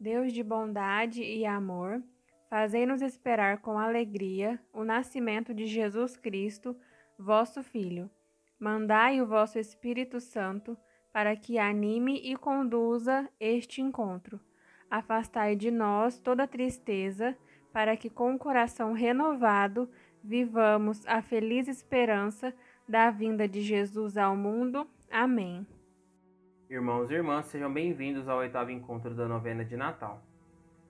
Deus de bondade e amor, fazei-nos esperar com alegria o nascimento de Jesus Cristo, vosso Filho. Mandai o vosso Espírito Santo para que anime e conduza este encontro. Afastai de nós toda tristeza, para que com o coração renovado vivamos a feliz esperança da vinda de Jesus ao mundo. Amém. Irmãos e irmãs, sejam bem-vindos ao oitavo encontro da novena de Natal.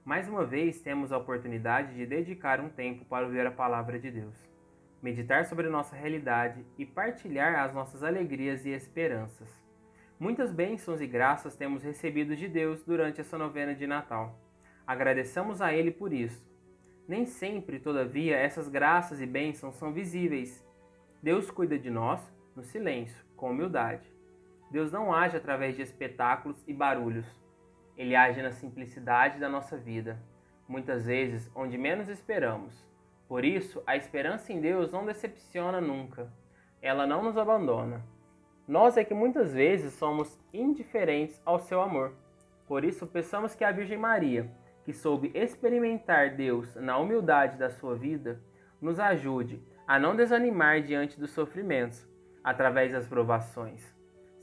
Mais uma vez temos a oportunidade de dedicar um tempo para ouvir a palavra de Deus, meditar sobre nossa realidade e partilhar as nossas alegrias e esperanças. Muitas bênçãos e graças temos recebido de Deus durante essa novena de Natal. Agradeçamos a Ele por isso. Nem sempre, todavia, essas graças e bênçãos são visíveis. Deus cuida de nós no silêncio, com humildade. Deus não age através de espetáculos e barulhos. Ele age na simplicidade da nossa vida, muitas vezes onde menos esperamos. Por isso, a esperança em Deus não decepciona nunca. Ela não nos abandona. Nós é que muitas vezes somos indiferentes ao seu amor. Por isso, peçamos que a Virgem Maria, que soube experimentar Deus na humildade da sua vida, nos ajude a não desanimar diante dos sofrimentos, através das provações.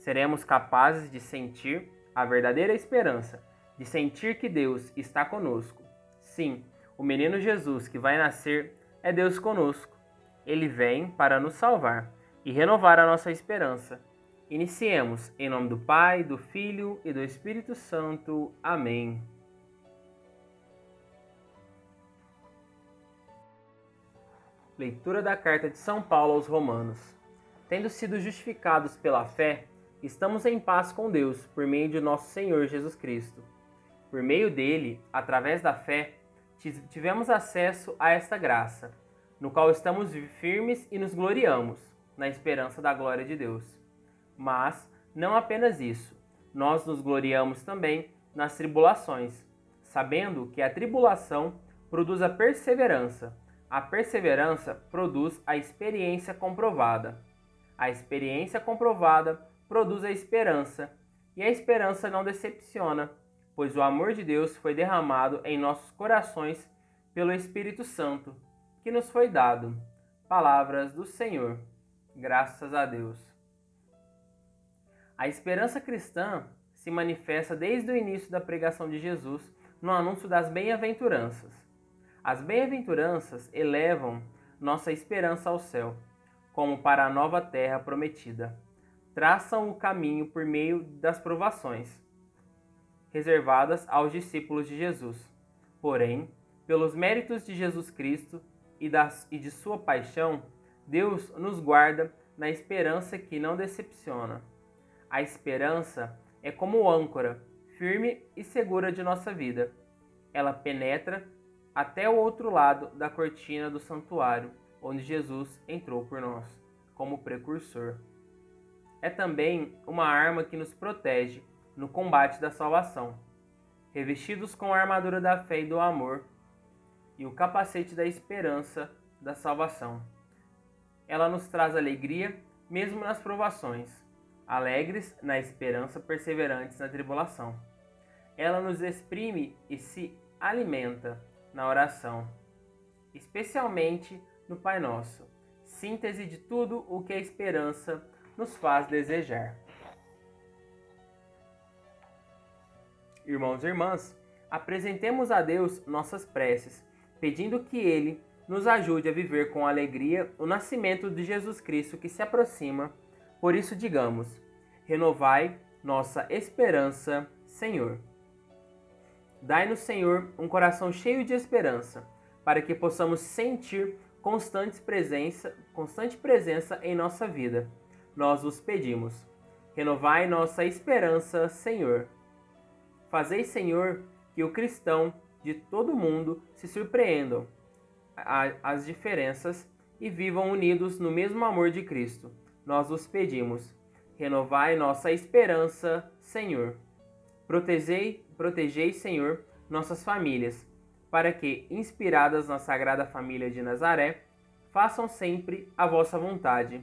Seremos capazes de sentir a verdadeira esperança, de sentir que Deus está conosco. Sim, o menino Jesus que vai nascer é Deus conosco. Ele vem para nos salvar e renovar a nossa esperança Iniciemos em nome do Pai, do Filho e do Espírito Santo. Amém. Leitura da carta de São Paulo aos Romanos. Tendo sido justificados pela fé, estamos em paz com Deus por meio de nosso Senhor Jesus Cristo. Por meio dele, através da fé, tivemos acesso a esta graça, no qual estamos firmes e nos gloriamos, na esperança da glória de Deus. Mas não apenas isso, nós nos gloriamos também nas tribulações, sabendo que a tribulação produz a perseverança, a perseverança produz a experiência comprovada, a experiência comprovada produz a esperança, e a esperança não decepciona, pois o amor de Deus foi derramado em nossos corações pelo Espírito Santo, que nos foi dado. Palavras do Senhor. Graças a Deus. A esperança cristã se manifesta desde o início da pregação de Jesus no anúncio das bem-aventuranças. As bem-aventuranças elevam nossa esperança ao céu, como para a nova terra prometida. Traçam o caminho por meio das provações, reservadas aos discípulos de Jesus. Porém, pelos méritos de Jesus Cristo e, das, e de sua paixão, Deus nos guarda na esperança que não decepciona. A esperança é como âncora, firme e segura de nossa vida. Ela penetra até o outro lado da cortina do santuário, onde Jesus entrou por nós, como precursor. É também uma arma que nos protege no combate da salvação. Revestidos com a armadura da fé e do amor e o capacete da esperança da salvação. Ela nos traz alegria mesmo nas provações alegres na esperança, perseverantes na tribulação. Ela nos exprime e se alimenta na oração, especialmente no Pai Nosso, síntese de tudo o que a esperança nos faz desejar. Irmãos e irmãs, apresentemos a Deus nossas preces, pedindo que Ele nos ajude a viver com alegria o nascimento de Jesus Cristo que se aproxima por isso, digamos: renovai nossa esperança, Senhor. Dai-nos, Senhor, um coração cheio de esperança, para que possamos sentir constante presença, constante presença em nossa vida. Nós vos pedimos. Renovai nossa esperança, Senhor. Fazei, Senhor, que o cristão de todo mundo se surpreendam às diferenças e vivam unidos no mesmo amor de Cristo nós vos pedimos, renovai nossa esperança, Senhor. Protegei, protegei, Senhor, nossas famílias, para que, inspiradas na Sagrada Família de Nazaré, façam sempre a vossa vontade.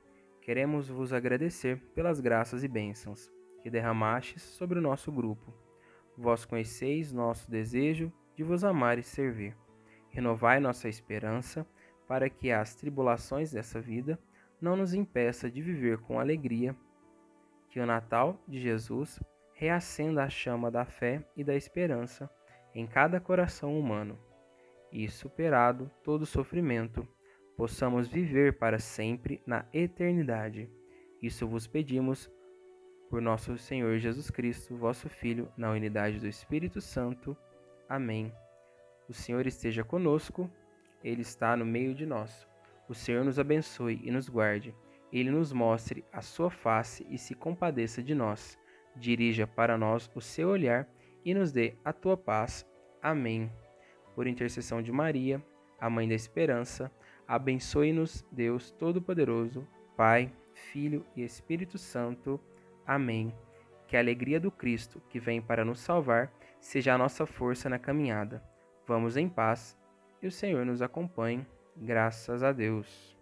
queremos vos agradecer pelas graças e bênçãos que derramastes sobre o nosso grupo. Vós conheceis nosso desejo de vos amar e servir. Renovai nossa esperança para que as tribulações dessa vida não nos impeça de viver com alegria. Que o Natal de Jesus reacenda a chama da fé e da esperança em cada coração humano e, superado todo sofrimento, possamos viver para sempre na eternidade. Isso vos pedimos por nosso Senhor Jesus Cristo, vosso Filho, na unidade do Espírito Santo. Amém. O Senhor esteja conosco, Ele está no meio de nós. O Senhor nos abençoe e nos guarde. Ele nos mostre a sua face e se compadeça de nós. Dirija para nós o seu olhar e nos dê a tua paz. Amém. Por intercessão de Maria, a Mãe da Esperança, Abençoe-nos, Deus Todo-Poderoso, Pai, Filho e Espírito Santo. Amém. Que a alegria do Cristo, que vem para nos salvar, seja a nossa força na caminhada. Vamos em paz e o Senhor nos acompanhe. Graças a Deus.